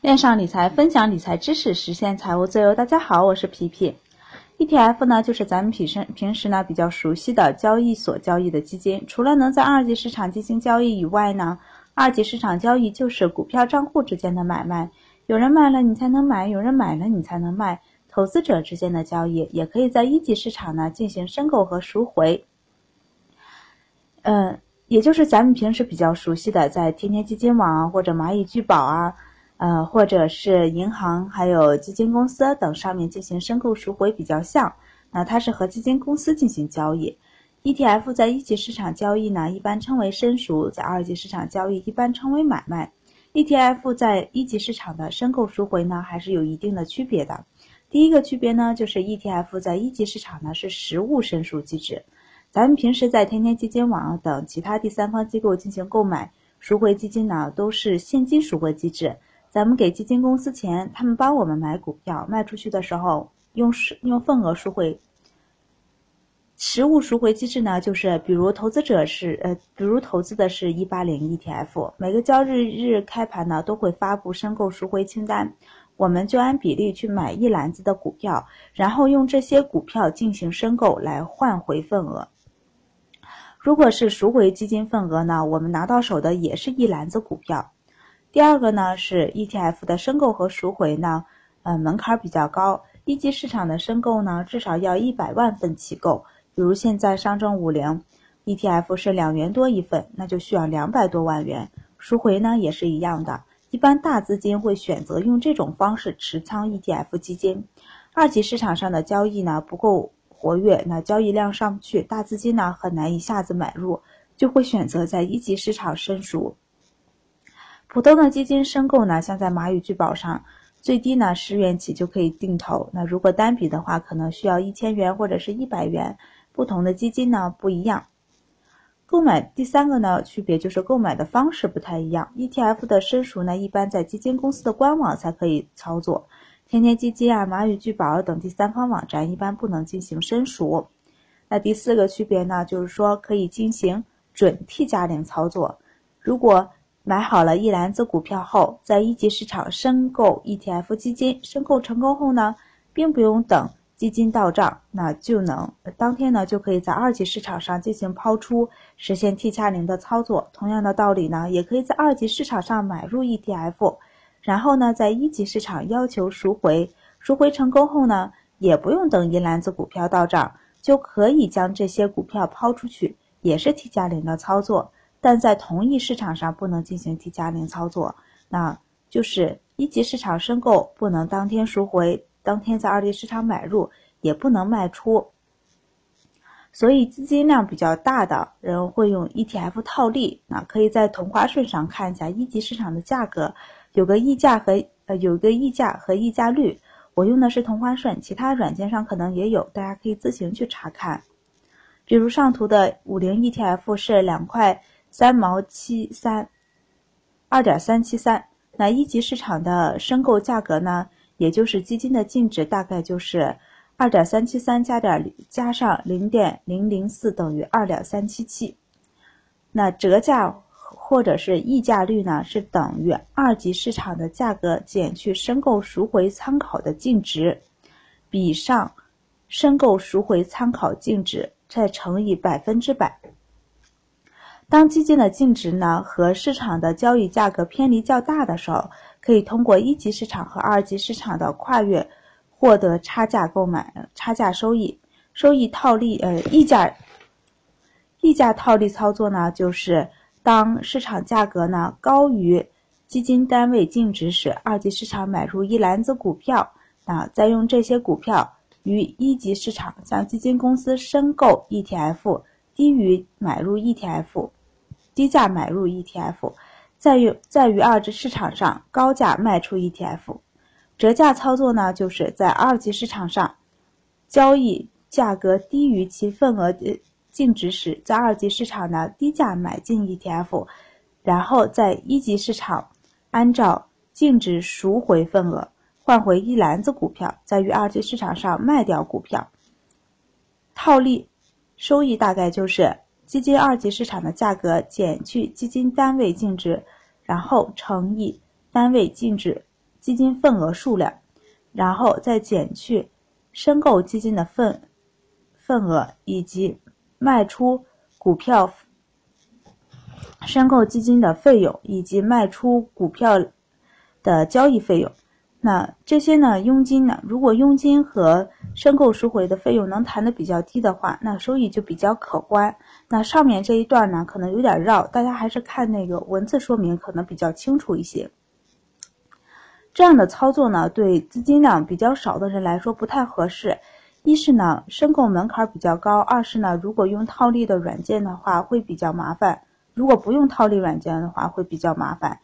恋上理财，分享理财知识，实现财务自由。大家好，我是皮皮。ETF 呢，就是咱们平时平时呢比较熟悉的交易所交易的基金。除了能在二级市场进行交易以外呢，二级市场交易就是股票账户之间的买卖，有人卖了你才能买，有人买了你才能卖。投资者之间的交易也可以在一级市场呢进行申购和赎回。嗯，也就是咱们平时比较熟悉的，在天天基金网啊或者蚂蚁聚宝啊。呃，或者是银行、还有基金公司等上面进行申购赎回比较像，那它是和基金公司进行交易。ETF 在一级市场交易呢，一般称为申赎；在二级市场交易一般称为买卖。ETF 在一级市场的申购赎回呢，还是有一定的区别的。第一个区别呢，就是 ETF 在一级市场呢是实物申赎机制，咱们平时在天天基金网等其他第三方机构进行购买赎回基金呢，都是现金赎回机制。咱们给基金公司钱，他们帮我们买股票，卖出去的时候用是用份额赎回。实物赎回机制呢，就是比如投资者是呃，比如投资的是一八零 ETF，每个交易日开盘呢都会发布申购赎回清单，我们就按比例去买一篮子的股票，然后用这些股票进行申购来换回份额。如果是赎回基金份额呢，我们拿到手的也是一篮子股票。第二个呢是 ETF 的申购和赎回呢，呃门槛比较高，一级市场的申购呢至少要一百万份起购，比如现在上证五零 ETF 是两元多一份，那就需要两百多万元，赎回呢也是一样的，一般大资金会选择用这种方式持仓 ETF 基金，二级市场上的交易呢不够活跃，那交易量上不去，大资金呢很难一下子买入，就会选择在一级市场申赎。普通的基金申购呢，像在蚂蚁聚宝上，最低呢十元起就可以定投。那如果单笔的话，可能需要一千元或者是一百元。不同的基金呢不一样。购买第三个呢区别就是购买的方式不太一样。ETF 的申赎呢，一般在基金公司的官网才可以操作，天天基金啊、蚂蚁聚宝等第三方网站一般不能进行申赎。那第四个区别呢，就是说可以进行准 T 加零操作。如果买好了一篮子股票后，在一级市场申购 ETF 基金，申购成功后呢，并不用等基金到账，那就能当天呢就可以在二级市场上进行抛出，实现 T 加零的操作。同样的道理呢，也可以在二级市场上买入 ETF，然后呢，在一级市场要求赎回，赎回成功后呢，也不用等一篮子股票到账，就可以将这些股票抛出去，也是 T 加零的操作。但在同一市场上不能进行 T 加零操作，那就是一级市场申购不能当天赎回，当天在二级市场买入也不能卖出。所以资金量比较大的人会用 ETF 套利，那可以在同花顺上看一下一级市场的价格，有个溢价和呃有个溢价和溢价率。我用的是同花顺，其他软件上可能也有，大家可以自行去查看。比如上图的五零 ETF 是两块。三毛七三，二点三七三。那一级市场的申购价格呢？也就是基金的净值大概就是二点三七三加点加上零点零零四等于二点三七七。那折价或者是溢价率呢？是等于二级市场的价格减去申购赎回参考的净值，比上申购赎回参考净值再乘以百分之百。当基金的净值呢和市场的交易价格偏离较大的时候，可以通过一级市场和二级市场的跨越获得差价购买、差价收益、收益套利。呃，溢价溢价套利操作呢，就是当市场价格呢高于基金单位净值时，二级市场买入一篮子股票，啊，再用这些股票于一级市场向基金公司申购 ETF，低于买入 ETF。低价买入 ETF，在于在于二级市场上高价卖出 ETF，折价操作呢，就是在二级市场上交易价格低于其份额净值时，在二级市场呢低价买进 ETF，然后在一级市场按照净值赎回份额，换回一篮子股票，在于二级市场上卖掉股票，套利收益大概就是。基金二级市场的价格减去基金单位净值，然后乘以单位净值基金份额数量，然后再减去申购基金的份份额以及卖出股票申购基金的费用以及卖出股票的交易费用。那这些呢，佣金呢？如果佣金和申购赎回的费用能谈的比较低的话，那收益就比较可观。那上面这一段呢，可能有点绕，大家还是看那个文字说明可能比较清楚一些。这样的操作呢，对资金量比较少的人来说不太合适。一是呢，申购门槛比较高；二是呢，如果用套利的软件的话会比较麻烦；如果不用套利软件的话会比较麻烦。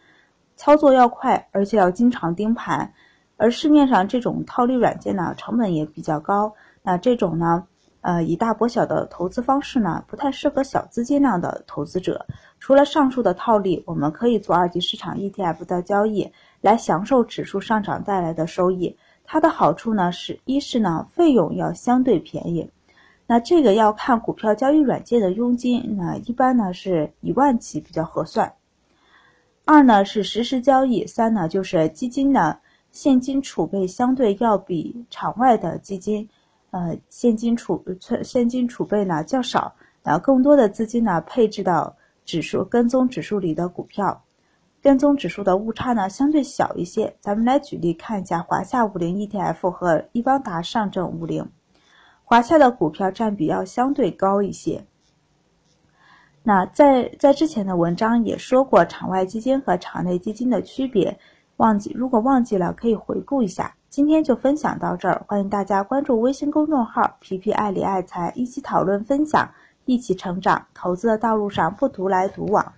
操作要快，而且要经常盯盘。而市面上这种套利软件呢，成本也比较高。那这种呢，呃，以大博小的投资方式呢，不太适合小资金量的投资者。除了上述的套利，我们可以做二级市场 ETF 的交易，来享受指数上涨带来的收益。它的好处呢，是一是呢，费用要相对便宜。那这个要看股票交易软件的佣金，那一般呢是一万起比较合算。二呢是实时交易，三呢就是基金的。现金储备相对要比场外的基金，呃，现金储存现金储备呢较少，那更多的资金呢配置到指数跟踪指数里的股票，跟踪指数的误差呢相对小一些。咱们来举例看一下华夏五零 ETF 和易方达上证五零，华夏的股票占比要相对高一些。那在在之前的文章也说过场外基金和场内基金的区别。忘记，如果忘记了，可以回顾一下。今天就分享到这儿，欢迎大家关注微信公众号“皮皮爱理爱财”，一起讨论分享，一起成长。投资的道路上不独来独往。